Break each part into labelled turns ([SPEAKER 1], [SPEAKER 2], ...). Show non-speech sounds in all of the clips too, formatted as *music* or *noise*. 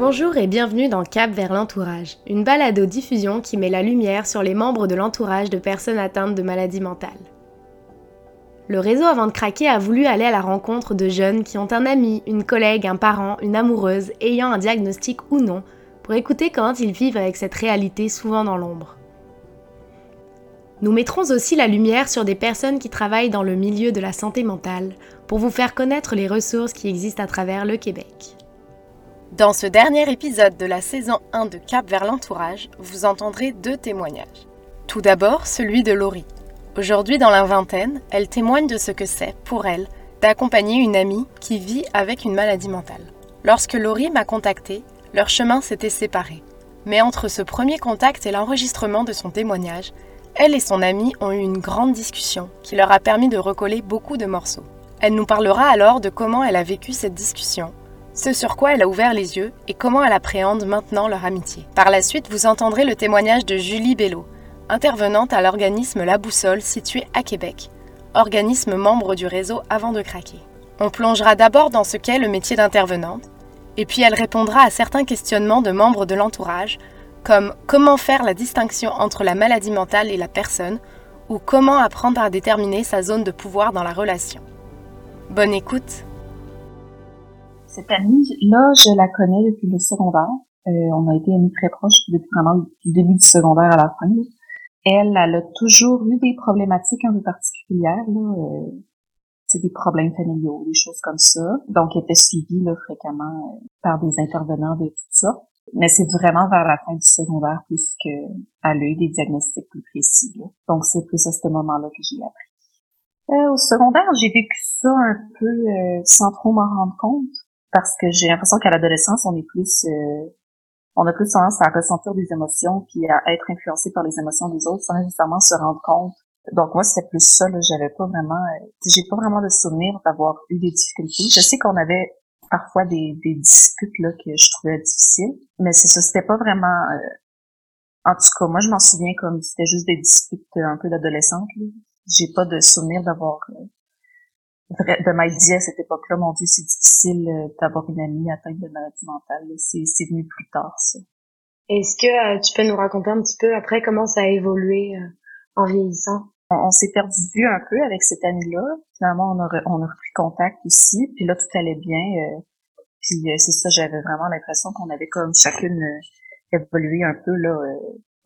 [SPEAKER 1] Bonjour et bienvenue dans Cap vers l'entourage, une balado-diffusion qui met la lumière sur les membres de l'entourage de personnes atteintes de maladies mentales. Le réseau Avant de craquer a voulu aller à la rencontre de jeunes qui ont un ami, une collègue, un parent, une amoureuse ayant un diagnostic ou non, pour écouter comment ils vivent avec cette réalité souvent dans l'ombre. Nous mettrons aussi la lumière sur des personnes qui travaillent dans le milieu de la santé mentale pour vous faire connaître les ressources qui existent à travers le Québec. Dans ce dernier épisode de la saison 1 de Cap vers l'entourage, vous entendrez deux témoignages. Tout d'abord, celui de Laurie. Aujourd'hui dans la vingtaine, elle témoigne de ce que c'est, pour elle, d'accompagner une amie qui vit avec une maladie mentale. Lorsque Laurie m'a contactée, leur chemin s'était séparé. Mais entre ce premier contact et l'enregistrement de son témoignage, elle et son amie ont eu une grande discussion qui leur a permis de recoller beaucoup de morceaux. Elle nous parlera alors de comment elle a vécu cette discussion, ce sur quoi elle a ouvert les yeux et comment elle appréhende maintenant leur amitié. Par la suite, vous entendrez le témoignage de Julie Bello, intervenante à l'organisme La Boussole situé à Québec, organisme membre du réseau Avant de craquer. On plongera d'abord dans ce qu'est le métier d'intervenante, et puis elle répondra à certains questionnements de membres de l'entourage comme comment faire la distinction entre la maladie mentale et la personne, ou comment apprendre à déterminer sa zone de pouvoir dans la relation. Bonne écoute.
[SPEAKER 2] Cette amie-là, je la connais depuis le secondaire. Euh, on a été amis très proches depuis vraiment le début du secondaire à la fin. Elle, elle a toujours eu des problématiques un peu particulières. Là. Euh, c'est des problèmes familiaux, des choses comme ça. Donc, elle était suivie là, fréquemment euh, par des intervenants de tout ça. Mais c'est vraiment vers la fin du secondaire plus qu'elle a eu des diagnostics plus précis. Donc, c'est plus à ce moment-là que j'ai appris. Euh, au secondaire, j'ai vécu ça un peu euh, sans trop m'en rendre compte parce que j'ai l'impression qu'à l'adolescence, on est plus euh, on a plus tendance à ressentir des émotions puis à être influencé par les émotions des autres sans nécessairement se rendre compte. Donc moi c'était plus ça j'avais pas vraiment j'ai pas vraiment de souvenir d'avoir eu des difficultés. Je sais qu'on avait parfois des, des disputes là que je trouvais difficiles. Mais c'est ça, c'était pas vraiment. Euh, en tout cas, moi je m'en souviens comme c'était juste des disputes un peu d'adolescente. J'ai pas de souvenir d'avoir euh, de m'être dit à cette époque-là, mon Dieu, c'est difficile euh, d'avoir une amie atteinte de maladie mentale. C'est, c'est venu plus tard, ça.
[SPEAKER 1] Est-ce que tu peux nous raconter un petit peu après comment ça a évolué en vieillissant?
[SPEAKER 2] On, s'est perdu vue un peu avec cette amie-là. Finalement, on a, on a repris contact aussi, puis là, tout allait bien. Euh, puis euh, c'est ça, j'avais vraiment l'impression qu'on avait comme chacune euh, évolué un peu là.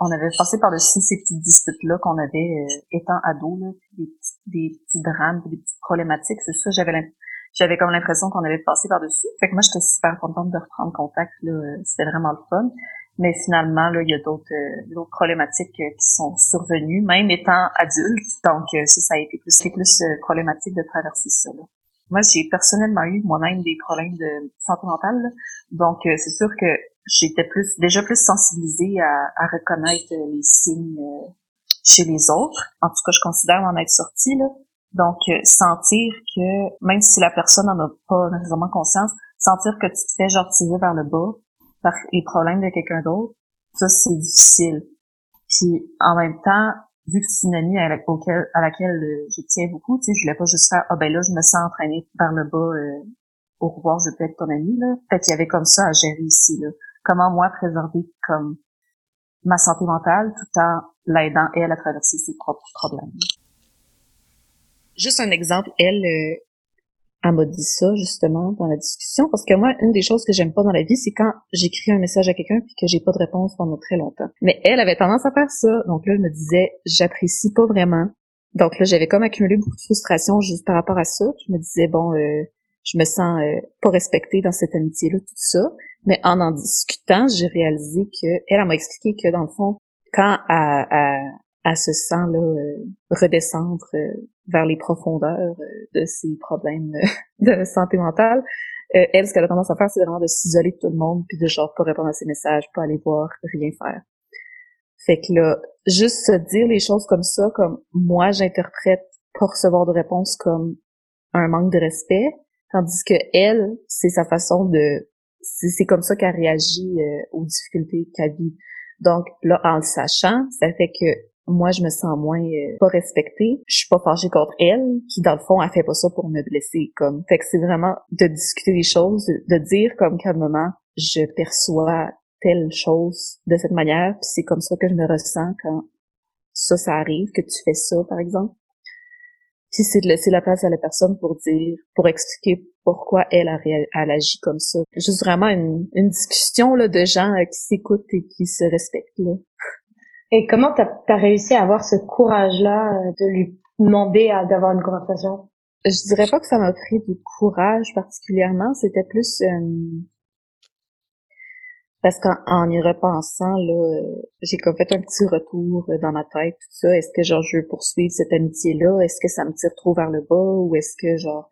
[SPEAKER 2] On avait passé par-dessus ces petites disputes-là qu'on avait étant ado, là, des, petits, des petits drames, des petites problématiques. C'est ça, j'avais j'avais comme l'impression qu'on avait passé par-dessus. Fait que moi, j'étais super contente de reprendre contact. Là, c'était vraiment le fun. Mais finalement, là, il y a d'autres euh, problématiques euh, qui sont survenues, même étant adulte. Donc, euh, ça, ça a été plus, plus problématique de traverser ça. Là. Moi, j'ai personnellement eu moi-même des problèmes de santé mentale. Donc, c'est sûr que j'étais plus déjà plus sensibilisée à, à reconnaître les signes chez les autres. En tout cas, je considère m'en être sortie. Là. Donc, sentir que, même si la personne n'en a pas nécessairement conscience, sentir que tu te fais genre tirer vers le bas, par les problèmes de quelqu'un d'autre, ça c'est difficile. Puis en même temps, vu que c'est une amie à, laquelle euh, je tiens beaucoup, tu sais, je voulais pas juste faire ah ben là je me sens entraînée par le bas euh, au revoir, je peux être ton amie là. Fait qu'il y avait comme ça à gérer ici là. Comment moi préserver comme ma santé mentale tout en l'aidant elle à traverser ses propres problèmes.
[SPEAKER 3] Juste un exemple, elle, euh, elle m'a dit ça justement dans la discussion parce que moi une des choses que j'aime pas dans la vie c'est quand j'écris un message à quelqu'un puis que j'ai pas de réponse pendant très longtemps. Mais elle avait tendance à faire ça donc là je me disais j'apprécie pas vraiment. Donc là j'avais comme accumulé beaucoup de frustration juste par rapport à ça. Je me disais bon euh, je me sens euh, pas respectée dans cette amitié là tout ça. Mais en en discutant j'ai réalisé que elle, elle m'a expliqué que dans le fond quand elle, elle se sent là euh, redescendre euh, vers les profondeurs euh, de ses problèmes *laughs* de santé mentale. elle, ce qu'elle a tendance à faire, c'est vraiment de s'isoler de tout le monde, puis de genre pas répondre à ses messages, pas aller voir, rien faire. Fait que là, juste se dire les choses comme ça, comme moi j'interprète pas recevoir de réponse comme un manque de respect, tandis que elle, c'est sa façon de, c'est comme ça qu'elle réagit aux difficultés qu'elle vit. Donc là, en le sachant, ça fait que moi je me sens moins euh, pas respectée. Je suis pas fâchée contre elle, qui dans le fond elle fait pas ça pour me blesser. Comme fait que c'est vraiment de discuter les choses, de, dire comme calmement
[SPEAKER 2] je perçois telle chose de cette manière, puis c'est comme ça que je me ressens quand ça, ça arrive, que tu fais ça, par exemple. Puis c'est de laisser la place à la personne pour dire, pour expliquer pourquoi elle a, elle agit comme ça. Juste vraiment une, une discussion là, de gens euh, qui s'écoutent et qui se respectent. Là.
[SPEAKER 1] Et comment t'as as réussi à avoir ce courage-là euh, de lui demander d'avoir une conversation?
[SPEAKER 2] Je dirais pas que ça m'a pris du courage particulièrement, c'était plus euh, parce qu'en y repensant, là, euh, j'ai comme fait un petit retour dans ma tête, tout ça. Est-ce que genre je veux poursuivre cette amitié-là? Est-ce que ça me tire trop vers le bas? Ou est-ce que genre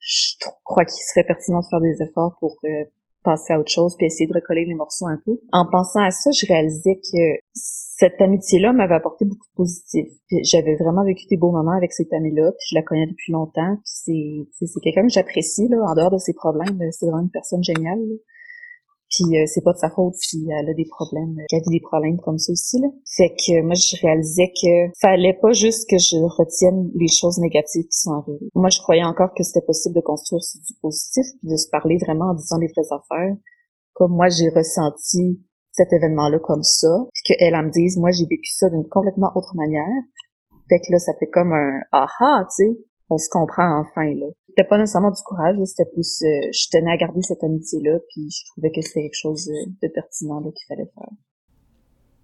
[SPEAKER 2] je crois qu'il serait pertinent de faire des efforts pour euh, passer à autre chose puis essayer de recoller les morceaux un peu? En pensant à ça, je réalisais que cette amitié-là m'avait apporté beaucoup de positif. j'avais vraiment vécu des beaux moments avec cette amie-là, puis je la connais depuis longtemps, puis c'est c'est quelqu'un que j'apprécie là, en dehors de ses problèmes, c'est vraiment une personne géniale. Puis euh, c'est pas de sa faute si elle a des problèmes, qu'elle a des problèmes comme ça aussi. Là. Fait que moi je réalisais que fallait pas juste que je retienne les choses négatives qui sont arrivées. Moi je croyais encore que c'était possible de construire du positif, puis de se parler vraiment en disant les vraies affaires. Comme moi j'ai ressenti cet événement-là comme ça, puis qu'elle elle me dise moi j'ai vécu ça d'une complètement autre manière. Fait que là ça fait comme un aha, tu sais, on se comprend enfin là c'était pas nécessairement du courage, c'était plus euh, je tenais à garder cette amitié-là, puis je trouvais que c'était quelque chose de, pertinent qu'il fallait faire.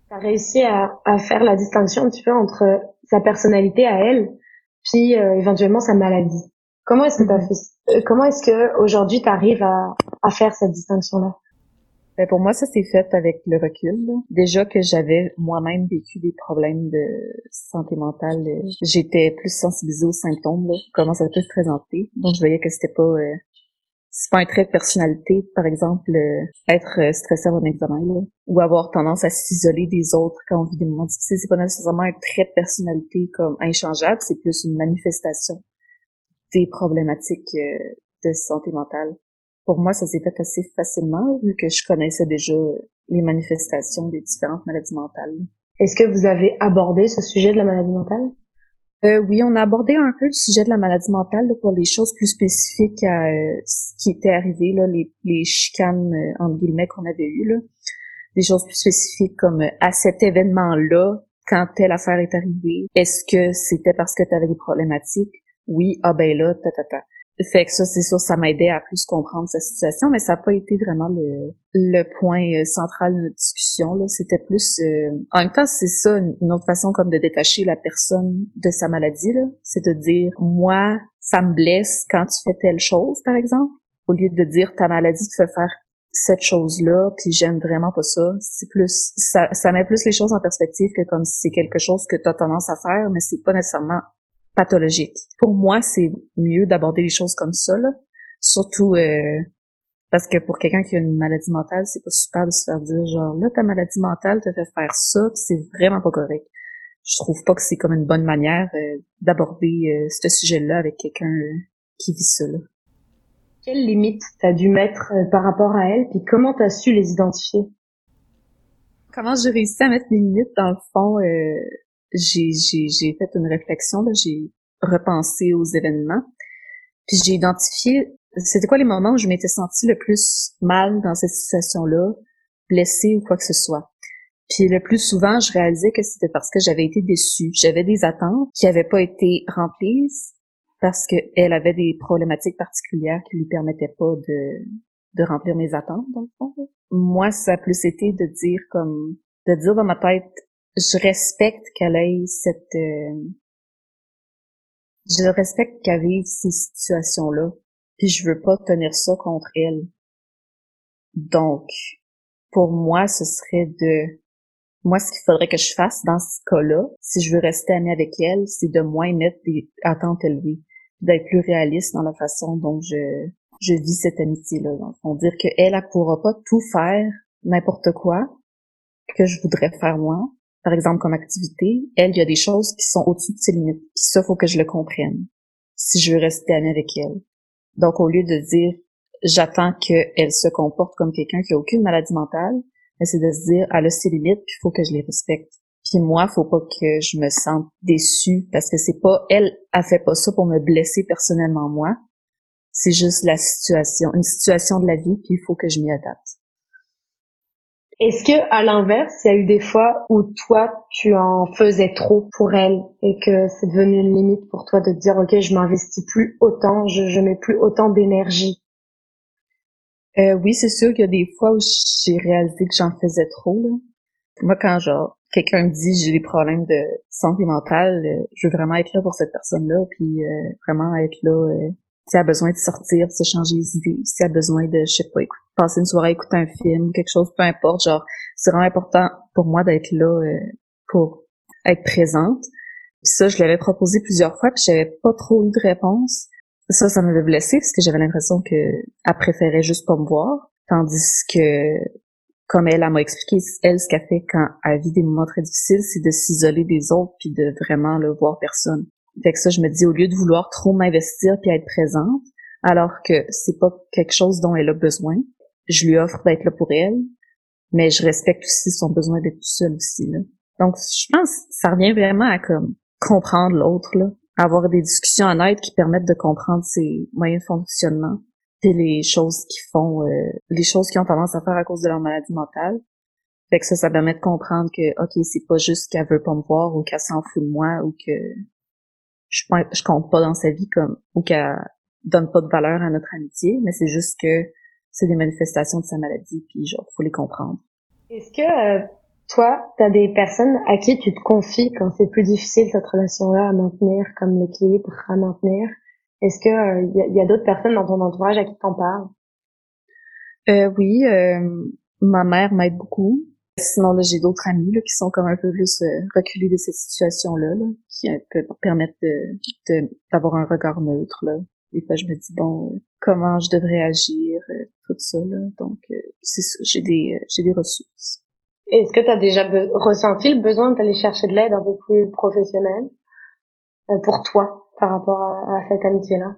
[SPEAKER 1] Tu as réussi à, à, faire la distinction un petit peu entre sa personnalité à elle, puis euh, éventuellement sa maladie. Comment est-ce que tu as mm-hmm. fait euh, Comment est-ce que aujourd'hui tu arrives à, à faire cette distinction-là?
[SPEAKER 2] Ben pour moi, ça s'est fait avec le recul. Déjà que j'avais moi-même vécu des problèmes de santé mentale, euh, j'étais plus sensibilisée aux symptômes, là, comment ça peut se présenter. Donc je voyais que c'était pas euh, c'est pas un trait de personnalité, par exemple, euh, être stressé avant un examen, là, ou avoir tendance à s'isoler des autres quand on vit des moments difficiles. C'est pas nécessairement un trait de personnalité comme inchangeable, c'est plus une manifestation des problématiques de santé mentale pour moi, ça s'est fait assez facilement vu que je connaissais déjà les manifestations des différentes maladies mentales.
[SPEAKER 1] Est-ce que vous avez abordé ce sujet de la maladie mentale?
[SPEAKER 2] Euh, oui, on a abordé un peu le sujet de la maladie mentale pour les choses plus spécifiques à euh, ce qui était arrivé, là, les, les chicanes euh, entre guillemets qu'on avait eues. Là. Des choses plus spécifiques comme à cet événement-là, quand telle affaire est arrivée, est-ce que c'était parce que tu avais des problématiques? Oui, ah ben là, ta ta ta. Fait que ça, c'est sûr, ça m'aidait à plus comprendre sa situation, mais ça n'a pas été vraiment le, le point euh, central de notre discussion. Là. C'était plus... Euh, en même temps, c'est ça, une autre façon comme de détacher la personne de sa maladie. Là. C'est de dire, moi, ça me blesse quand tu fais telle chose, par exemple, au lieu de dire, ta maladie te fait faire cette chose-là, puis j'aime vraiment pas ça. C'est plus... Ça, ça met plus les choses en perspective que comme si c'est quelque chose que tu as tendance à faire, mais c'est pas nécessairement pathologique. Pour moi, c'est mieux d'aborder les choses comme ça, là. Surtout euh, parce que pour quelqu'un qui a une maladie mentale, c'est pas super de se faire dire genre là ta maladie mentale te fait faire ça, c'est vraiment pas correct. Je trouve pas que c'est comme une bonne manière euh, d'aborder euh, ce sujet-là avec quelqu'un qui vit ça. Là.
[SPEAKER 1] Quelles limites t'as dû mettre par rapport à elle, puis comment t'as su les identifier?
[SPEAKER 2] Comment j'ai réussi à mettre mes limites dans le fond j'ai, j'ai, j'ai fait une réflexion, j'ai repensé aux événements, puis j'ai identifié c'était quoi les moments où je m'étais sentie le plus mal dans cette situation-là, blessée ou quoi que ce soit. Puis le plus souvent, je réalisais que c'était parce que j'avais été déçue. J'avais des attentes qui n'avaient pas été remplies parce qu'elle avait des problématiques particulières qui lui permettaient pas de, de remplir mes attentes, dans le fond. Moi, ça a plus été de dire comme, de dire dans ma tête, je respecte qu'elle ait cette euh, je respecte qu'elle vive ces situations-là, puis je veux pas tenir ça contre elle. Donc, pour moi, ce serait de moi, ce qu'il faudrait que je fasse dans ce cas-là, si je veux rester amie avec elle, c'est de moins mettre des attentes élevées, d'être plus réaliste dans la façon dont je, je vis cette amitié-là. Donc, dire qu'elle, elle, elle pourra pas tout faire, n'importe quoi, que je voudrais faire moi, par exemple, comme activité, elle, il y a des choses qui sont au-dessus de ses limites. Puis ça, faut que je le comprenne si je veux rester amie avec elle. Donc, au lieu de dire j'attends qu'elle se comporte comme quelqu'un qui a aucune maladie mentale, c'est de se dire elle a ses limites, puis faut que je les respecte. Puis moi, faut pas que je me sente déçue parce que c'est pas elle a fait pas ça pour me blesser personnellement moi. C'est juste la situation, une situation de la vie, puis il faut que je m'y adapte.
[SPEAKER 1] Est-ce que, à l'inverse, il y a eu des fois où toi, tu en faisais trop pour elle et que c'est devenu une limite pour toi de dire, OK, je m'investis plus autant, je, je mets plus autant d'énergie?
[SPEAKER 2] Euh, oui, c'est sûr qu'il y a des fois où j'ai réalisé que j'en faisais trop. Là. Moi, quand genre quelqu'un me dit j'ai des problèmes de santé mentale, euh, je veux vraiment être là pour cette personne-là, puis euh, vraiment être là si elle a besoin de sortir, de se changer les idées, si elle a besoin de, je sais pas, écouter, passer une soirée, écouter un film, quelque chose, peu importe, genre, c'est vraiment important pour moi d'être là pour être présente. ça, je l'avais proposé plusieurs fois, puis j'avais pas trop eu de réponse. Ça, ça m'avait blessée parce que j'avais l'impression que elle préférait juste pas me voir, tandis que comme elle, m'a expliqué, elle, ce qu'elle fait quand elle vit des moments très difficiles, c'est de s'isoler des autres puis de vraiment le voir personne. Fait que ça, je me dis, au lieu de vouloir trop m'investir puis être présente, alors que c'est pas quelque chose dont elle a besoin, je lui offre d'être là pour elle, mais je respecte aussi son besoin d'être tout seul aussi, là. Donc, je pense que ça revient vraiment à comme comprendre l'autre. Avoir des discussions honnêtes qui permettent de comprendre ses moyens de fonctionnement, puis les choses qui font, euh, les choses qui ont tendance à faire à cause de leur maladie mentale. Fait que ça, ça permet de comprendre que, ok, c'est pas juste qu'elle veut pas me voir ou qu'elle s'en fout de moi ou que je, je compte pas dans sa vie comme, ou qu'elle donne pas de valeur à notre amitié, mais c'est juste que c'est des manifestations de sa maladie, puis genre, faut les comprendre.
[SPEAKER 1] Est-ce que euh, toi, t'as des personnes à qui tu te confies quand c'est plus difficile cette relation-là à maintenir, comme l'équilibre à maintenir? Est-ce que il euh, y a, d'autres personnes dans ton entourage à qui t'en parles?
[SPEAKER 2] Euh, Oui, euh, ma mère m'aide beaucoup. Sinon, là, j'ai d'autres amis là, qui sont comme un peu plus euh, reculés de cette situation-là, là, qui peuvent permettre de, d'avoir un regard neutre. Là. Des fois, je me dis, bon, comment je devrais agir, tout ça. Là. Donc, c'est ça, j'ai des, j'ai des ressources.
[SPEAKER 1] Est-ce que tu as déjà ressenti le besoin d'aller chercher de l'aide un peu plus professionnelle pour toi par rapport à, cette amitié-là?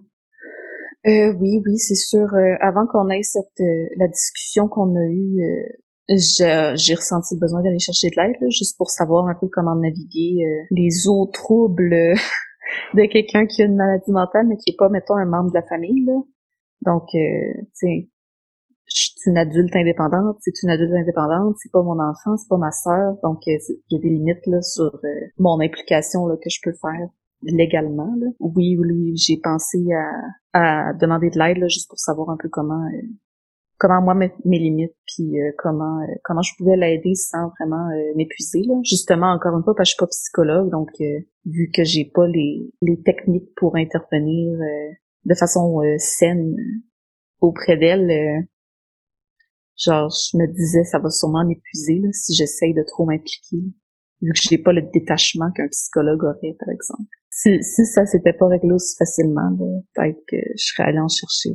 [SPEAKER 2] Euh, oui, oui, c'est sûr. Euh, avant qu'on ait cette euh, la discussion qu'on a eue, euh, j'ai ressenti le besoin d'aller chercher de l'aide, juste pour savoir un peu comment naviguer les eaux troubles *laughs* de quelqu'un qui a une maladie mentale, mais qui est pas, mettons, un membre de la famille. Là. Donc, tu sais, je suis une adulte indépendante, c'est une adulte indépendante, c'est pas mon enfant, c'est pas ma sœur, donc il y a des limites là sur mon implication là que je peux faire légalement. Là. Oui, oui, j'ai pensé à, à demander de l'aide juste pour savoir un peu comment euh, comment moi mes, mes limites puis euh, comment euh, comment je pouvais l'aider sans vraiment m'épuiser là. Justement encore une fois parce que je suis pas psychologue donc vu que j'ai pas les les techniques pour intervenir de façon saine auprès d'elle genre je me disais ça va sûrement m'épuiser si j'essaye de trop m'impliquer vu que j'ai pas le détachement qu'un psychologue aurait par exemple si, si ça s'était pas réglé aussi facilement, peut-être que je serais allée en chercher.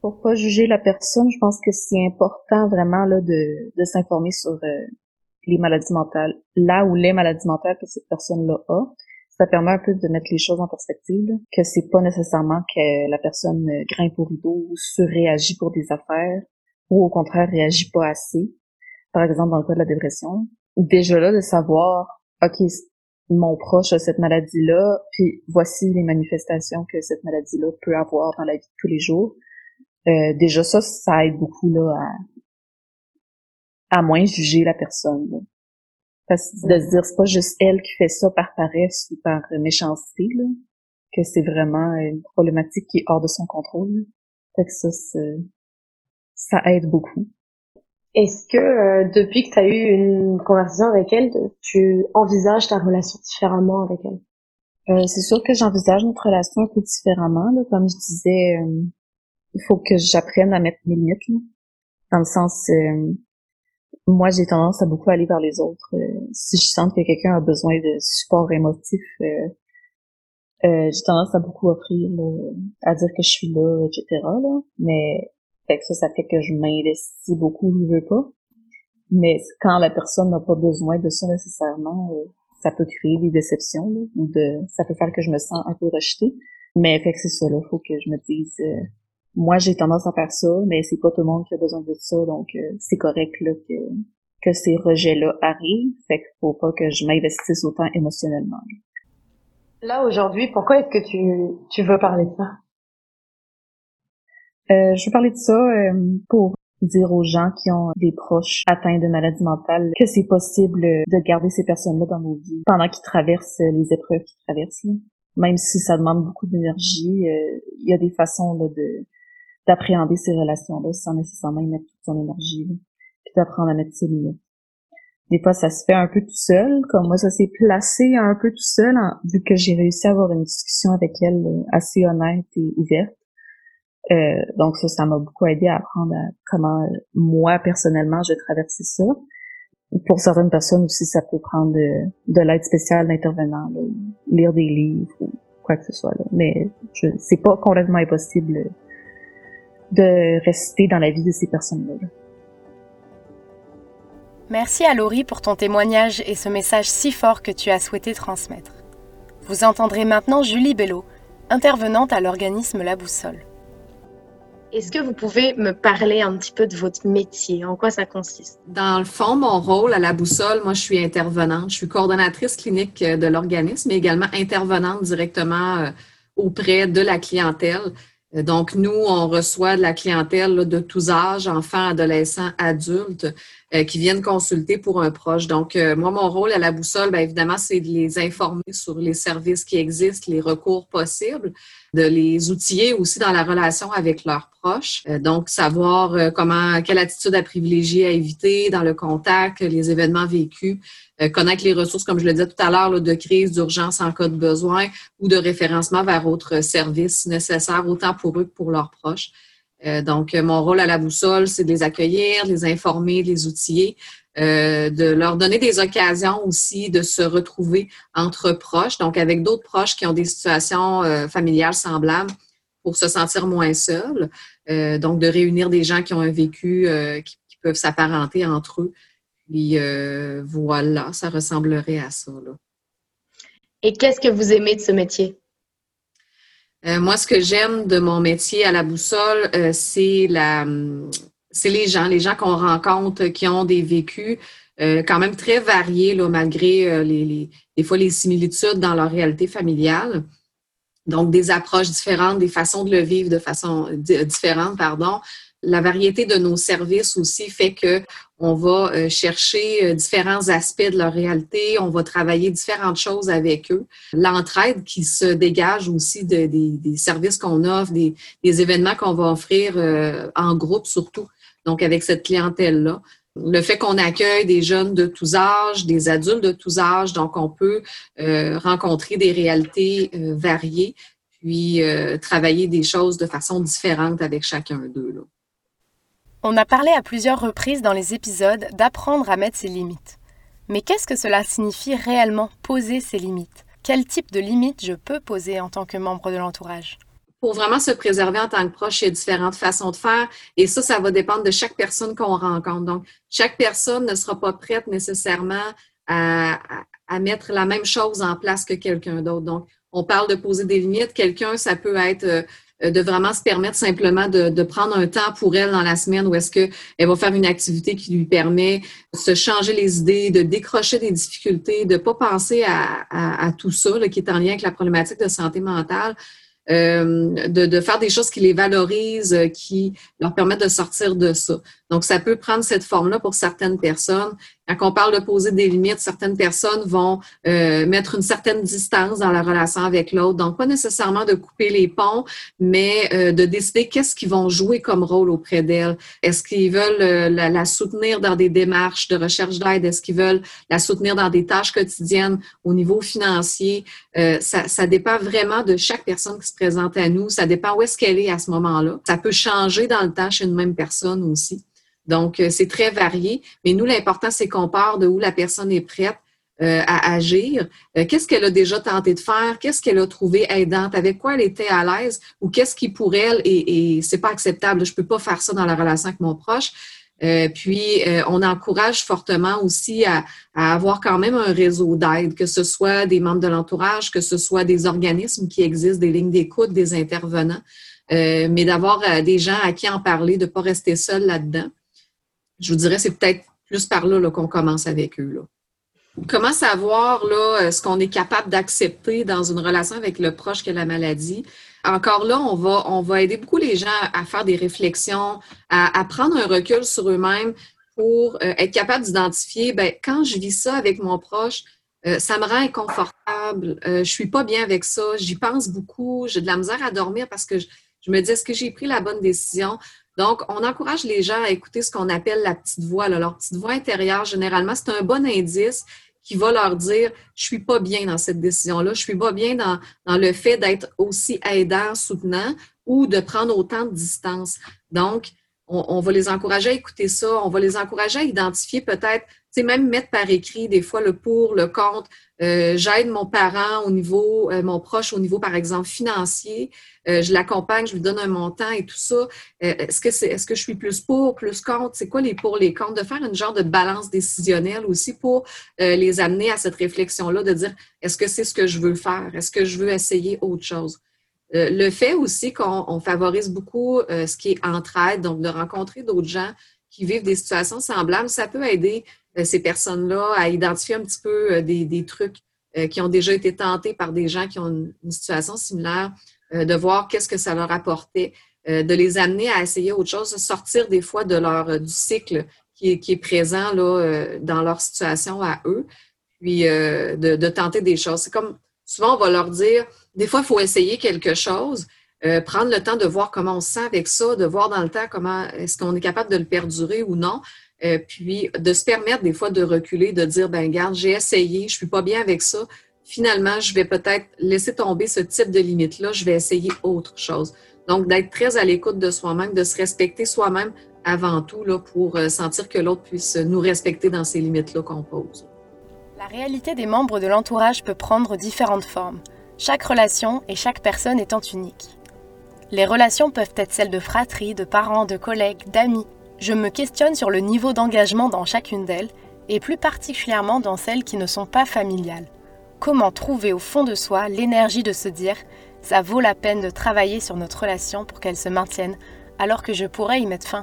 [SPEAKER 2] Pour pas juger la personne, je pense que c'est important vraiment là de, de s'informer sur euh, les maladies mentales, là où les maladies mentales que cette personne-là a. Ça permet un peu de mettre les choses en perspective, que c'est pas nécessairement que la personne grimpe au rideau ou surréagit pour des affaires, ou au contraire réagit pas assez. Par exemple, dans le cas de la dépression, déjà là de savoir, ok, mon proche a cette maladie-là, puis voici les manifestations que cette maladie-là peut avoir dans la vie de tous les jours. Euh, déjà ça, ça aide beaucoup là à, à moins juger la personne. Parce que de se dire c'est pas juste elle qui fait ça par paresse ou par méchanceté, là, que c'est vraiment une problématique qui est hors de son contrôle. Fait que ça, ça aide beaucoup.
[SPEAKER 1] Est-ce que euh, depuis que tu as eu une conversation avec elle, tu envisages ta relation différemment avec elle?
[SPEAKER 2] Euh, C'est sûr que j'envisage notre relation un peu différemment. Là. Comme je disais, euh, il faut que j'apprenne à mettre mes limites. Là. Dans le sens, moi j'ai tendance à beaucoup aller vers les autres. si je sens que quelqu'un a besoin de support émotif, j'ai tendance à beaucoup offrir, à dire que je suis là, etc. Là. Mais fait que ça, ça fait que je m'investis beaucoup, je veux pas. Mais quand la personne n'a pas besoin de ça nécessairement, euh, ça peut créer des déceptions, ou de, ça peut faire que je me sens un peu rejetée. Mais fait que c'est ça, là, faut que je me dise, euh, moi j'ai tendance à faire ça, mais c'est pas tout le monde qui a besoin de ça, donc euh, c'est correct là que que ces rejets-là arrivent. Fait qu'il faut pas que je m'investisse autant émotionnellement.
[SPEAKER 1] Là aujourd'hui, pourquoi est-ce que tu tu veux parler de ça?
[SPEAKER 2] Euh, je vais parler de ça euh, pour dire aux gens qui ont des proches atteints de maladies mentales que c'est possible de garder ces personnes-là dans nos vies pendant qu'ils traversent les épreuves qu'ils traversent. Même si ça demande beaucoup d'énergie, euh, il y a des façons là, de d'appréhender ces relations-là sans nécessairement y mettre toute son énergie, puis d'apprendre à mettre ses limites. Des fois, ça se fait un peu tout seul, comme moi, ça s'est placé un peu tout seul, vu que j'ai réussi à avoir une discussion avec elle euh, assez honnête et ouverte. Euh, donc ça, ça m'a beaucoup aidé à apprendre comment euh, moi personnellement je traversé ça. Pour certaines personnes aussi, ça peut prendre de, l'aide spéciale d'intervenants, lire des livres ou quoi que ce soit. Là. Mais c'est pas complètement impossible de rester dans la vie de ces personnes-là.
[SPEAKER 1] Merci à Laurie pour ton témoignage et ce message si fort que tu as souhaité transmettre. Vous entendrez maintenant Julie Bello, intervenante à l'organisme La Boussole. Est-ce que vous pouvez me parler un petit peu de votre métier? En quoi ça consiste?
[SPEAKER 4] Dans le fond, mon rôle à la boussole, moi, je suis intervenante. Je suis coordonnatrice clinique de l'organisme, mais également intervenante directement euh, auprès de la clientèle. Donc, nous, on reçoit de la clientèle de tous âges, enfants, adolescents, adultes, euh, qui viennent consulter pour un proche. Donc, moi, mon rôle à la boussole, bien évidemment, c'est de les informer sur les services qui existent, les recours possibles, de les outiller aussi dans la relation avec leurs proches. Euh, donc, savoir euh, comment, quelle attitude à privilégier, à éviter dans le contact, les événements vécus, euh, connaître les ressources, comme je le disais tout à l'heure, de crise, d'urgence en cas de besoin ou de référencement vers autres services nécessaires, autant pour eux que pour leurs proches. Donc, mon rôle à la boussole, c'est de les accueillir, de les informer, de les outiller, euh, de leur donner des occasions aussi de se retrouver entre proches, donc avec d'autres proches qui ont des situations euh, familiales semblables pour se sentir moins seuls. Euh, donc, de réunir des gens qui ont un vécu qui, peuvent s'apparenter entre eux. Puis voilà, ça ressemblerait à ça.
[SPEAKER 1] Et qu'est-ce que vous aimez de ce métier?
[SPEAKER 4] Moi, ce que j'aime de mon métier à la boussole, c'est la, hum, c'est les gens, les gens qu'on rencontre qui ont des vécus euh, quand même très variés, là, malgré euh, les, des fois les similitudes dans leur réalité familiale. Donc, des approches différentes, des façons de le vivre de façon différente, pardon. La variété de nos services aussi fait que on va euh, chercher différents aspects de leur réalité, on va travailler différentes choses avec eux. L'entraide qui se dégage aussi des, services qu'on offre, des, événements qu'on va offrir en groupe surtout donc avec cette clientèle-là. Le fait qu'on accueille des jeunes de tous âges, des adultes de tous âges, donc on peut euh, rencontrer des réalités euh, variées, puis euh, travailler des choses de façon différente avec chacun d'eux.
[SPEAKER 1] On a parlé à plusieurs reprises dans les épisodes d'apprendre à mettre ses limites. Mais qu'est-ce que cela signifie réellement poser ses limites? Quel type de limites je peux poser en tant que membre de l'entourage?
[SPEAKER 4] Pour vraiment se préserver en tant que proche, il y a différentes façons de faire. Et ça, ça va dépendre de chaque personne qu'on rencontre. Donc, chaque personne ne sera pas prête nécessairement à, mettre la même chose en place que quelqu'un d'autre. Donc, on parle de poser des limites. Quelqu'un, ça peut être euh, de vraiment se permettre simplement de, prendre un temps pour elle dans la semaine où est-ce qu'elle va faire une activité qui lui permet de se changer les idées, de décrocher des difficultés, de ne pas penser à, tout ça qui est en lien avec la problématique de santé mentale, euh, de, de, faire des choses qui les valorisent, euh, qui leur permettent de sortir de ça. Donc, ça peut prendre cette forme-là pour certaines personnes. Quand on parle de poser des limites, certaines personnes vont euh, mettre une certaine distance dans la relation avec l'autre. Donc, pas nécessairement de couper les ponts, mais euh, de décider qu'est-ce qu'ils vont jouer comme rôle auprès d'elle. Est-ce qu'ils veulent euh, la, soutenir dans des démarches de recherche d'aide? Est-ce qu'ils veulent la soutenir dans des tâches quotidiennes au niveau financier? ça, ça dépend vraiment de chaque personne qui se présente à nous. Ça dépend où est-ce qu'elle est à ce moment-là. Ça peut changer dans le temps chez une même personne aussi. Donc, euh, c'est très varié. Mais nous, l'important, c'est qu'on part de où la personne est prête euh, à agir. Euh, qu'est-ce qu'elle a déjà tenté de faire? Qu'est-ce qu'elle a trouvé aidante? Avec quoi elle était à l'aise? Ou qu'est-ce qui pour elle, et, et c'est pas acceptable, je peux pas faire ça dans la relation avec mon proche. puis, on encourage fortement aussi à, à, avoir quand même un réseau d'aide, que ce soit des membres de l'entourage, que ce soit des organismes qui existent, des lignes d'écoute, des intervenants, mais d'avoir des gens à qui en parler, de ne pas rester seul là-dedans je vous dirais, c'est peut-être plus par là, qu'on commence avec eux. Comment savoir là, euh, ce qu'on est capable d'accepter dans une relation avec le proche qui a la maladie? encore là, on va, on va aider beaucoup les gens à, faire des réflexions, à, prendre un recul sur eux-mêmes pour euh, être capable d'identifier, ben, quand je vis ça avec mon proche, euh, ça me rend inconfortable, je suis pas bien avec ça, j'y pense beaucoup, j'ai de la misère à dormir parce que je me dis, est-ce que j'ai pris la bonne décision? Donc, on encourage les gens à écouter ce qu'on appelle la petite voix, leur petite voix intérieure. Généralement, c'est un bon indice qui va leur dire je suis pas bien dans cette décision-là, je suis pas bien dans, le fait d'être aussi aidant, soutenant ou de prendre autant de distance. Donc, on, va les encourager à écouter ça, on va les encourager à identifier peut-être, sais, même mettre par écrit des fois le pour, le contre. Euh, j'aide mon parent au niveau, euh, mon proche au niveau, par exemple, financier. Euh, je l'accompagne, je lui donne un montant et tout ça. est-ce que c'est, est-ce que je suis plus pour, plus contre? C'est quoi les pour, les contre? De faire une genre de balance décisionnelle aussi pour les amener à cette réflexion-là, de dire est-ce que c'est ce que je veux faire? Est-ce que je veux essayer autre chose? Le fait aussi qu'on favorise beaucoup ce qui est entraide, donc de rencontrer d'autres gens qui vivent des situations semblables, ça peut aider euh, ces personnes-là à identifier un petit peu des, trucs qui ont déjà été tentés par des gens qui ont une, situation similaire, de voir qu'est-ce que ça leur apportait, de les amener à essayer autre chose, de sortir des fois de leur du cycle qui est, présent là, dans leur situation à eux, puis de, de tenter des choses. C'est comme souvent on va leur dire des fois, il faut essayer quelque chose, euh, prendre le temps de voir comment on se sent avec ça, de voir dans le temps comment est-ce qu'on est capable de le perdurer ou non. Euh, puis de se permettre des fois de reculer, de dire, ben garde, j'ai essayé, je suis pas bien avec ça. Finalement, je vais peut-être laisser tomber ce type de limite-là, je vais essayer autre chose. Donc, d'être très à l'écoute de soi-même, de se respecter soi-même avant tout là, pour euh, sentir que l'autre puisse nous respecter dans ces limites-là qu'on pose.
[SPEAKER 1] La réalité des membres de l'entourage peut prendre différentes formes chaque relation et chaque personne étant unique. Les relations peuvent être celles de fratrie, de parents, de collègues, d'amis. Je me questionne sur le niveau d'engagement dans chacune d'elles, et plus particulièrement dans celles qui ne sont pas familiales. Comment trouver au fond de soi l'énergie de se dire ⁇ ça vaut la peine de travailler sur notre relation pour qu'elle se maintienne, alors que je pourrais y mettre fin ?⁇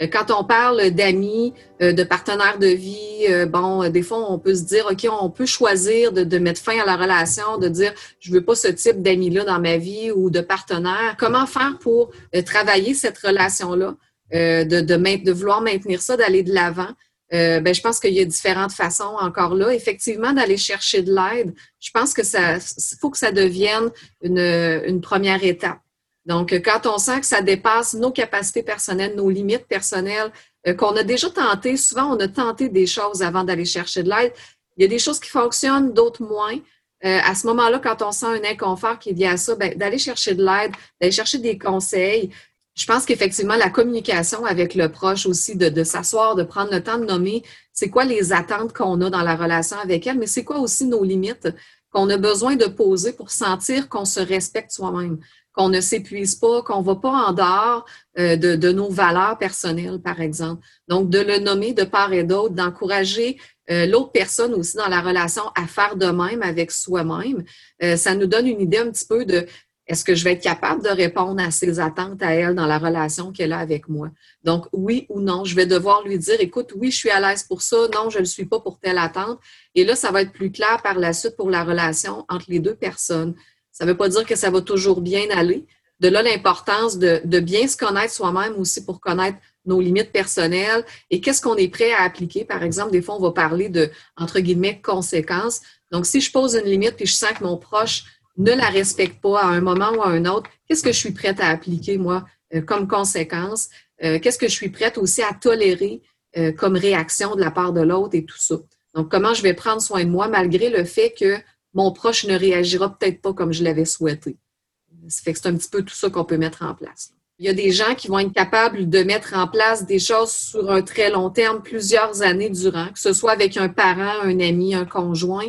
[SPEAKER 4] quand on parle d'amis, euh, de partenaires de vie, euh, bon, des fois, on peut se dire, OK, on peut choisir de, mettre fin à la relation, de dire, je veux pas ce type d'amis-là dans ma vie ou de partenaire. Comment faire pour travailler cette relation-là, de, de, de, vouloir maintenir ça, d'aller de l'avant? ben, je pense qu'il y a différentes façons encore là. Effectivement, d'aller chercher de l'aide, je pense que ça, faut que ça devienne une, une première étape. Donc, quand on sent que ça dépasse nos capacités personnelles, nos limites personnelles, euh, qu'on a déjà tenté, souvent on a tenté des choses avant d'aller chercher de l'aide. Il y a des choses qui fonctionnent, d'autres moins. Euh, à ce moment-là, quand on sent un inconfort qui vient à ça, ben, d'aller chercher de l'aide, d'aller chercher des conseils. Je pense qu'effectivement, la communication avec le proche aussi, de, de s'asseoir, de prendre le temps de nommer, c'est quoi les attentes qu'on a dans la relation avec elle, mais c'est quoi aussi nos limites qu'on a besoin de poser pour sentir qu'on se respecte soi-même qu'on ne s'épuise pas, qu'on ne va pas en dehors euh, de, nos valeurs personnelles, par exemple. Donc, de le nommer de part et d'autre, d'encourager euh, l'autre personne aussi dans la relation à faire de même avec soi-même, euh, ça nous donne une idée un petit peu de est-ce que je vais être capable de répondre à ses attentes à elle dans la relation qu'elle a avec moi? Donc, oui ou non, je vais devoir lui dire, écoute, oui, je suis à l'aise pour ça, non, je ne le suis pas pour telle attente. Et là, ça va être plus clair par la suite pour la relation entre les deux personnes. Ça ne veut pas dire que ça va toujours bien aller. De là, l'importance de, bien se connaître soi-même aussi pour connaître nos limites personnelles et qu'est-ce qu'on est prêt à appliquer. Par exemple, des fois, on va parler de, entre guillemets, conséquences. Donc, si je pose une limite et je sens que mon proche ne la respecte pas à un moment ou à un autre, qu'est-ce que je suis prête à appliquer, moi, euh, comme conséquence? Euh, qu'est-ce que je suis prête aussi à tolérer euh, comme réaction de la part de l'autre et tout ça? Donc, comment je vais prendre soin de moi malgré le fait que mon proche ne réagira peut-être pas comme je l'avais souhaité. Ça fait c'est un petit peu tout ça qu'on peut mettre en place. Il y a des gens qui vont être capables de mettre en place des choses sur un très long terme, plusieurs années durant, que ce soit avec un parent, un ami, un conjoint,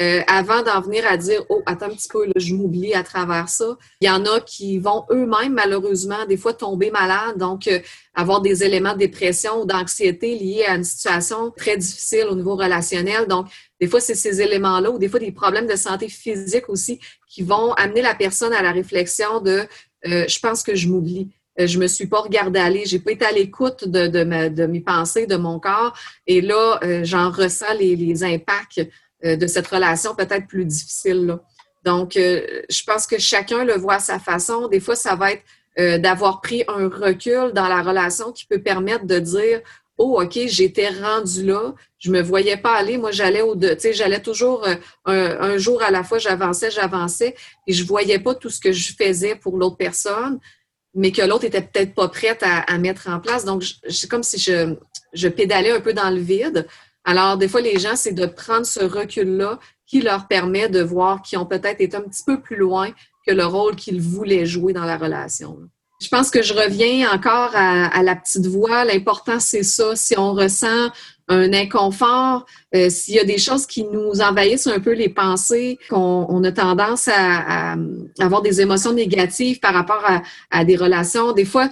[SPEAKER 4] euh, avant d'en venir à dire oh attends un petit peu là, je m'oublie à travers ça il y en a qui vont eux-mêmes malheureusement des fois tomber malades donc euh, avoir des éléments de dépression ou d'anxiété liés à une situation très difficile au niveau relationnel. Donc des fois c'est ces éléments là ou des fois des problèmes de santé physique aussi qui vont amener la personne à la réflexion de euh, je pense que je m'oublie. Je me suis pas regardée aller, j'ai pas été à l'écoute de, de, de, mes pensées, de mon corps, et là, j'en ressens les, les impacts euh, de cette relation peut-être plus difficile. Donc, euh, je pense que chacun le voit à sa façon. Des fois, ça va être euh, d'avoir pris un recul dans la relation qui peut permettre de dire Oh, OK, j'étais rendu là, je me voyais pas aller. Moi, j'allais au tu sais, j'allais toujours euh, un, jour à la fois, j'avançais, j'avançais, et je voyais pas tout ce que je faisais pour l'autre personne, mais que l'autre était peut-être pas prête à, mettre en place. Donc, c'est comme si je, je pédalais un peu dans le vide. Alors, des fois, les gens, c'est de prendre ce recul-là qui leur permet de voir qu'ils ont peut-être été un petit peu plus loin que le rôle qu'ils voulaient jouer dans la relation. Je pense que je reviens encore à, la petite voix. L'important, c'est ça. Si on ressent un inconfort, euh, s'il y a des choses qui nous envahissent un peu les pensées, qu'on a tendance à, avoir des émotions négatives par rapport à, des relations, des fois,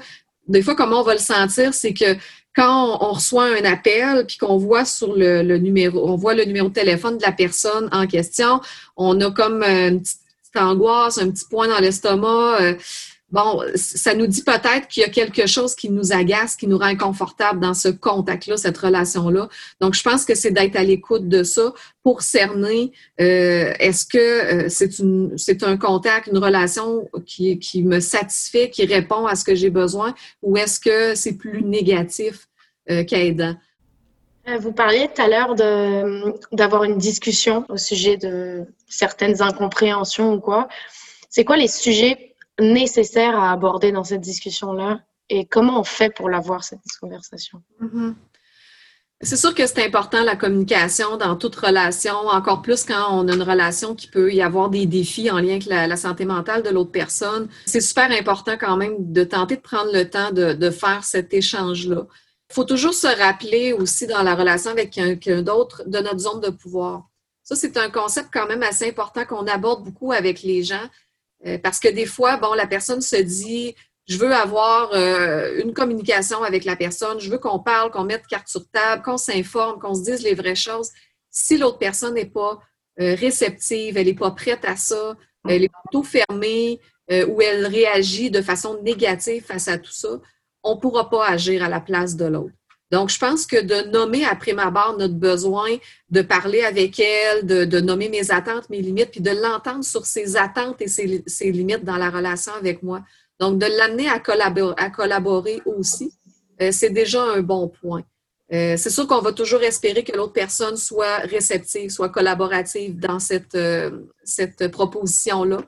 [SPEAKER 4] des fois, comment on va le sentir, c'est que quand on, reçoit un appel puis qu'on voit sur le, numéro, on voit le numéro de téléphone de la personne en question, on a comme une petite, angoisse, un petit point dans l'estomac. Euh, bon, ça nous dit peut-être qu'il y a quelque chose qui nous agace, qui nous rend inconfortable dans ce contact-là, cette relation-là. Donc, je pense que c'est d'être à l'écoute de ça pour cerner euh, est-ce que euh, c'est une c'est un contact, une relation qui, qui me satisfait, qui répond à ce que j'ai besoin, ou est-ce que c'est plus négatif euh, qu'aidant?
[SPEAKER 1] Vous parliez tout à l'heure d'avoir une discussion au sujet de certaines incompréhensions ou quoi. C'est quoi les sujets nécessaire à aborder dans cette discussion-là et comment on fait pour l'avoir, cette conversation?
[SPEAKER 4] Mm-hmm. C'est sûr que c'est important la communication dans toute relation, encore plus quand on a une relation qui peut y avoir des défis en lien avec la, santé mentale de l'autre personne. C'est super important quand même de tenter de prendre le temps de, faire cet échange-là. Il faut toujours se rappeler aussi dans la relation avec quelqu'un d'autre de notre zone de pouvoir. Ça, c'est un concept quand même assez important qu'on aborde beaucoup avec les gens. Euh, parce que des fois, bon, la personne se dit, je veux avoir euh, une communication avec la personne, je veux qu'on parle, qu'on mette carte sur table, qu'on s'informe, qu'on se dise les vraies choses. Si l'autre personne n'est pas euh, réceptive, elle n'est pas prête à ça, elle est plutôt fermée ou elle réagit de façon négative face à tout ça, on ne pourra pas agir à la place de l'autre. Donc, je pense que de nommer après ma barre notre besoin, de parler avec elle, de, nommer mes attentes, mes limites, puis de l'entendre sur ses attentes et ses, limites dans la relation avec moi. Donc, de l'amener à collaborer, à collaborer aussi, euh, c'est déjà un bon point. Euh, c'est sûr qu'on va toujours espérer que l'autre personne soit réceptive, soit collaborative dans cette, euh, cette proposition-là.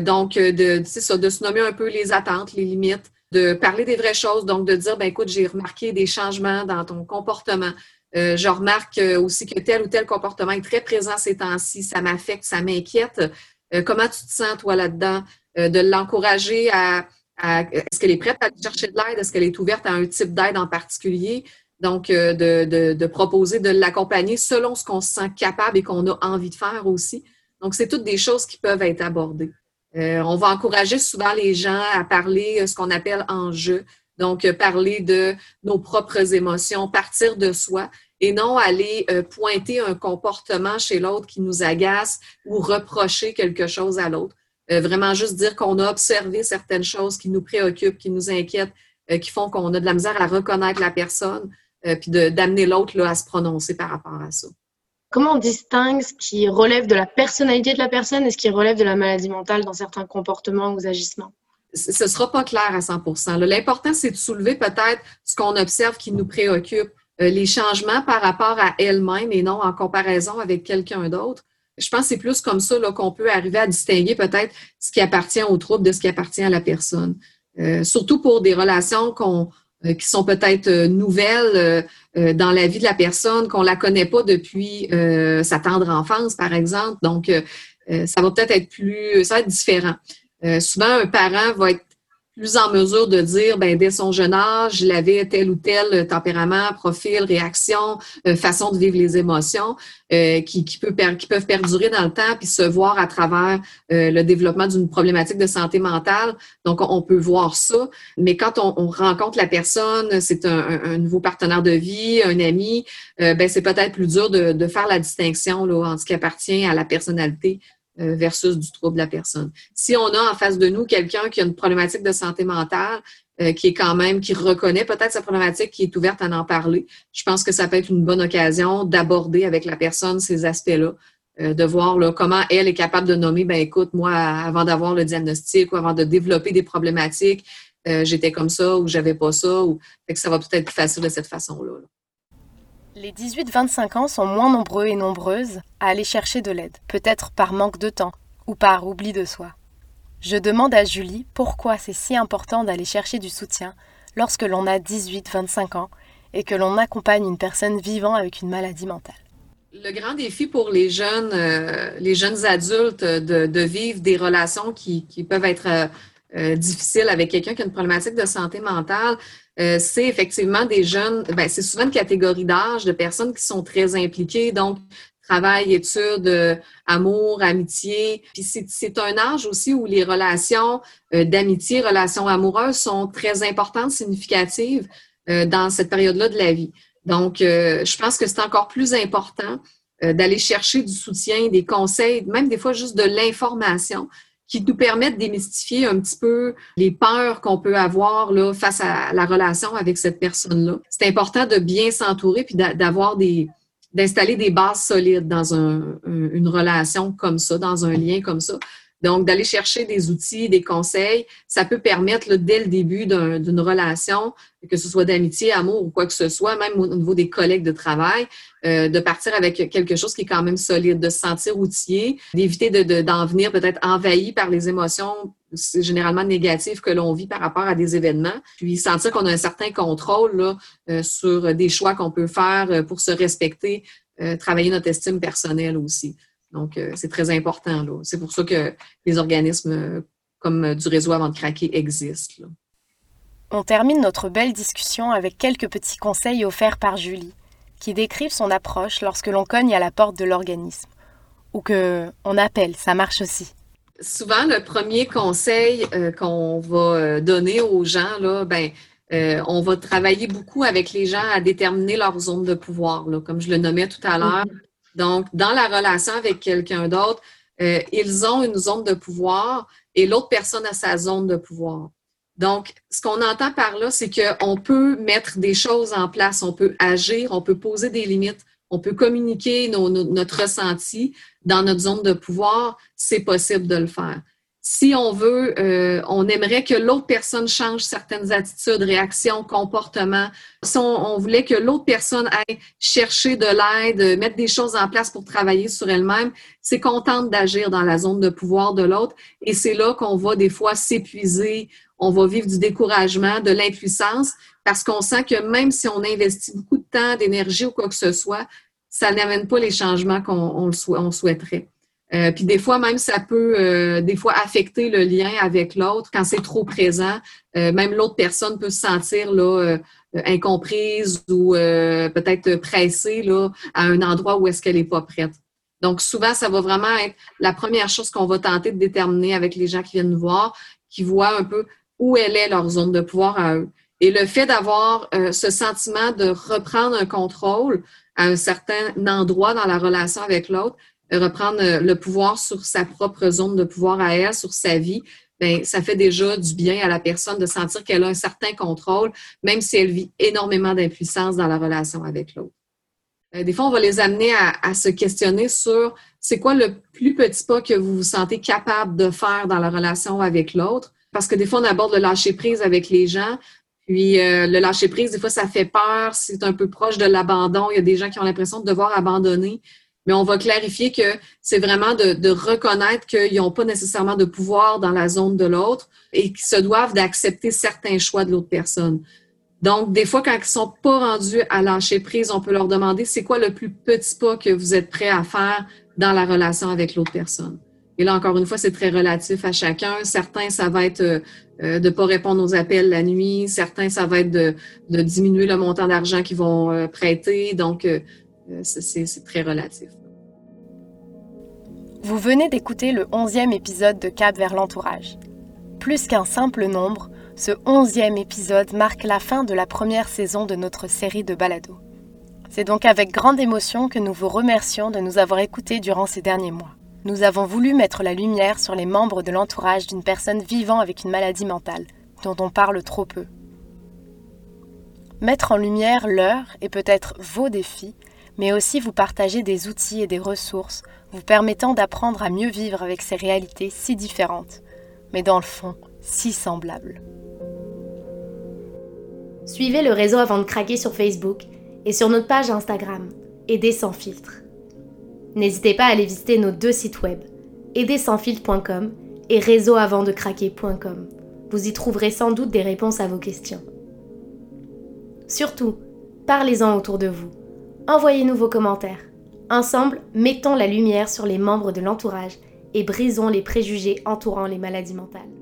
[SPEAKER 4] donc, de, ça, de se nommer un peu les attentes, les limites, de parler des vraies choses, donc de dire, ben écoute, j'ai remarqué des changements dans ton comportement. Euh, je remarque euh, aussi que tel ou tel comportement est très présent ces temps-ci, ça m'affecte, ça m'inquiète. Euh, comment tu te sens, toi, là-dedans? de l'encourager à, est-ce qu'elle est prête à chercher de l'aide? Est-ce qu'elle est ouverte à un type d'aide en particulier? Donc, de, de, de, proposer de l'accompagner selon ce qu'on se sent capable et qu'on a envie de faire aussi. Donc, c'est toutes des choses qui peuvent être abordées. Euh, on va encourager souvent les gens à parler euh, ce qu'on appelle en jeu, donc euh, parler de nos propres émotions, partir de soi et non aller pointer un comportement chez l'autre qui nous agace ou reprocher quelque chose à l'autre. vraiment juste dire qu'on a observé certaines choses qui nous préoccupent, qui nous inquiètent, qui font qu'on a de la misère à reconnaître la personne, puis d'amener l'autre à se prononcer par rapport à ça.
[SPEAKER 1] Comment on distingue ce qui relève de la personnalité de la personne et ce qui relève de la maladie mentale dans certains comportements ou agissements?
[SPEAKER 4] Ce ne sera pas clair à 100% L'important, c'est de soulever peut-être ce qu'on observe qui nous préoccupe, euh, les changements par rapport à elle-même et non en comparaison avec quelqu'un d'autre. Je pense que c'est plus comme ça qu'on peut arriver à distinguer peut-être ce qui appartient au trouble de ce qui appartient à la personne. Euh, surtout pour des relations qu'on qui sont peut-être euh, nouvelles euh, dans la vie de la personne, qu'on la connaît pas depuis sa tendre enfance, par exemple. Donc, ça va peut-être être plus, ça va être différent. souvent, un parent va être plus en mesure de dire, ben, dès son jeune âge, il avait tel ou tel tempérament, profil, réaction, euh, façon de vivre les émotions euh, qui, peut, peuvent perdurer dans le temps puis se voir à travers euh, le développement d'une problématique de santé mentale. Donc, on, peut voir ça. Mais quand on, on rencontre la personne, c'est un, nouveau partenaire de vie, un ami, ben, c'est peut-être plus dur de, de, faire la distinction là, entre ce qui appartient à la personnalité euh, versus du trouble de la personne. Si on a en face de nous quelqu'un qui a une problématique de santé mentale, euh, qui est quand même, qui reconnaît peut-être sa problématique, qui est ouverte à en parler, je pense que ça peut être une bonne occasion d'aborder avec la personne ces aspects-là de voir là, comment elle est capable de nommer, ben écoute, moi, avant d'avoir le diagnostic ou avant de développer des problématiques, j'étais comme ça ou j'avais pas ça. Ou... Fait que ça va peut-être plus facile de cette façon-là.
[SPEAKER 1] Les 18-25 ans sont moins nombreux et nombreuses à aller chercher de l'aide, peut-être par manque de temps ou par oubli de soi. Je demande à Julie pourquoi c'est si important d'aller chercher du soutien lorsque l'on a 18-25 ans et que l'on accompagne une personne vivant avec une maladie mentale.
[SPEAKER 4] Le grand défi pour les jeunes, euh, adultes de, vivre des relations qui, peuvent être euh, euh, difficiles avec quelqu'un qui a une problématique de santé mentale, c'est effectivement des jeunes, ben, c'est souvent une catégorie d'âge de personnes qui sont très impliquées, donc travail, études, amour, amitié. Puis c'est un âge aussi où les relations d'amitié, relations amoureuses sont très importantes, significatives. Euh, dans cette période-là de la vie. Donc, euh, je pense que c'est encore plus important euh, d'aller chercher du soutien, des conseils, même des fois juste de l'information qui nous permettent de démystifier un petit peu les peurs qu'on peut avoir là, face à la relation avec cette personne-là. C'est important de bien s'entourer puis d'avoir des d'installer des bases solides dans une relation comme ça, dans un lien comme ça, donc, d'aller chercher des outils, des conseils, ça peut permettre dès le début d'une relation, que ce soit d'amitié, amour ou quoi que ce soit, même au niveau des collègues de travail, euh, de partir avec quelque chose qui est quand même solide, de se sentir outillé, d'éviter d'en venir peut-être envahi par les émotions généralement négatives que l'on vit par rapport à des événements, puis sentir qu'on a un certain contrôle là, euh, sur des choix qu'on peut faire euh, pour se respecter, travailler notre estime personnelle aussi. Donc, euh, c'est très important. C'est pour ça que les organismes euh, comme euh, du réseau avant de craquer existent.
[SPEAKER 1] On termine notre belle discussion avec quelques petits conseils offerts par Julie, qui décrivent son approche lorsque l'on cogne à la porte de l'organisme, ou que on appelle, ça marche aussi.
[SPEAKER 4] Souvent, le premier conseil qu'on va donner aux gens, là, ben, on va travailler beaucoup avec les gens à déterminer leur zone de pouvoir, là, comme je le nommais tout à l'heure. Mm-hmm. Donc, dans la relation avec quelqu'un d'autre, euh, ils ont une zone de pouvoir et l'autre personne a sa zone de pouvoir. Donc, ce qu'on entend par là, c'est qu'on peut mettre des choses en place, on peut agir, on peut poser des limites, on peut communiquer notre ressenti dans notre zone de pouvoir. C'est possible de le faire si on veut, euh, on aimerait que l'autre personne change certaines attitudes, réactions, comportements. Si on, voulait que l'autre personne aille chercher de l'aide, mettre des choses en place pour travailler sur elle-même, c'est contente d'agir dans la zone de pouvoir de l'autre. Et c'est là qu'on va des fois s'épuiser, on va vivre du découragement, de l'impuissance, parce qu'on sent que même si on investit beaucoup de temps, d'énergie ou quoi que ce soit, ça n'amène pas les changements qu'on on souhaiterait. Euh, puis des fois, même ça peut euh, des fois affecter le lien avec l'autre quand c'est trop présent. Euh, même l'autre personne peut se sentir là incomprise ou peut-être pressée là à un endroit où est-ce qu'elle n'est pas prête. Donc souvent, ça va vraiment être la première chose qu'on va tenter de déterminer avec les gens qui viennent nous voir, qui voient un peu où elle est leur zone de pouvoir à eux. Et le fait d'avoir ce sentiment de reprendre un contrôle à un certain endroit dans la relation avec l'autre, reprendre euh, le pouvoir sur sa propre zone de pouvoir à elle, sur sa vie, bien, ça fait déjà du bien à la personne de sentir qu'elle a un certain contrôle, même si elle vit énormément d'impuissance dans la relation avec l'autre. Euh, des fois, on va les amener à, se questionner sur c'est quoi le plus petit pas que vous vous sentez capable de faire dans la relation avec l'autre? Parce que des fois, on aborde le lâcher prise avec les gens. Puis euh, le lâcher prise, des fois, ça fait peur. C'est un peu proche de l'abandon. Il y a des gens qui ont l'impression de devoir abandonner mais on va clarifier que c'est vraiment de, reconnaître qu'ils n'ont pas nécessairement de pouvoir dans la zone de l'autre et qu'ils se doivent d'accepter certains choix de l'autre personne. Donc, des fois, quand ils ne sont pas rendus à lâcher prise, on peut leur demander c'est quoi le plus petit pas que vous êtes prêt à faire dans la relation avec l'autre personne? Et là, encore une fois, c'est très relatif à chacun. Certains, ça va être euh, de ne pas répondre aux appels la nuit. Certains, ça va être de, diminuer le montant d'argent qu'ils vont euh, prêter. Donc, euh, euh, c'est très relatif.
[SPEAKER 1] Vous venez d'écouter le onzième épisode de Cap vers l'entourage. Plus qu'un simple nombre, ce onzième épisode marque la fin de la première saison de notre série de balados. C'est donc avec grande émotion que nous vous remercions de nous avoir écoutés durant ces derniers mois. Nous avons voulu mettre la lumière sur les membres de l'entourage d'une personne vivant avec une maladie mentale, dont on parle trop peu. Mettre en lumière leurs et peut-être vos défis
[SPEAKER 5] mais aussi vous partager des outils et des ressources vous permettant d'apprendre à mieux vivre avec ces réalités si différentes, mais dans le fond si semblables. Suivez le réseau avant de craquer sur Facebook et sur notre page Instagram, Aider sans filtre. N'hésitez pas à aller visiter nos deux sites web, aidersansfiltre.com et réseauavantdecraquer.com. Vous y trouverez sans doute des réponses à vos questions. Surtout, parlez-en autour de vous. Envoyez-nous vos commentaires. Ensemble, mettons la lumière sur les membres de l'entourage et brisons les préjugés entourant les maladies mentales.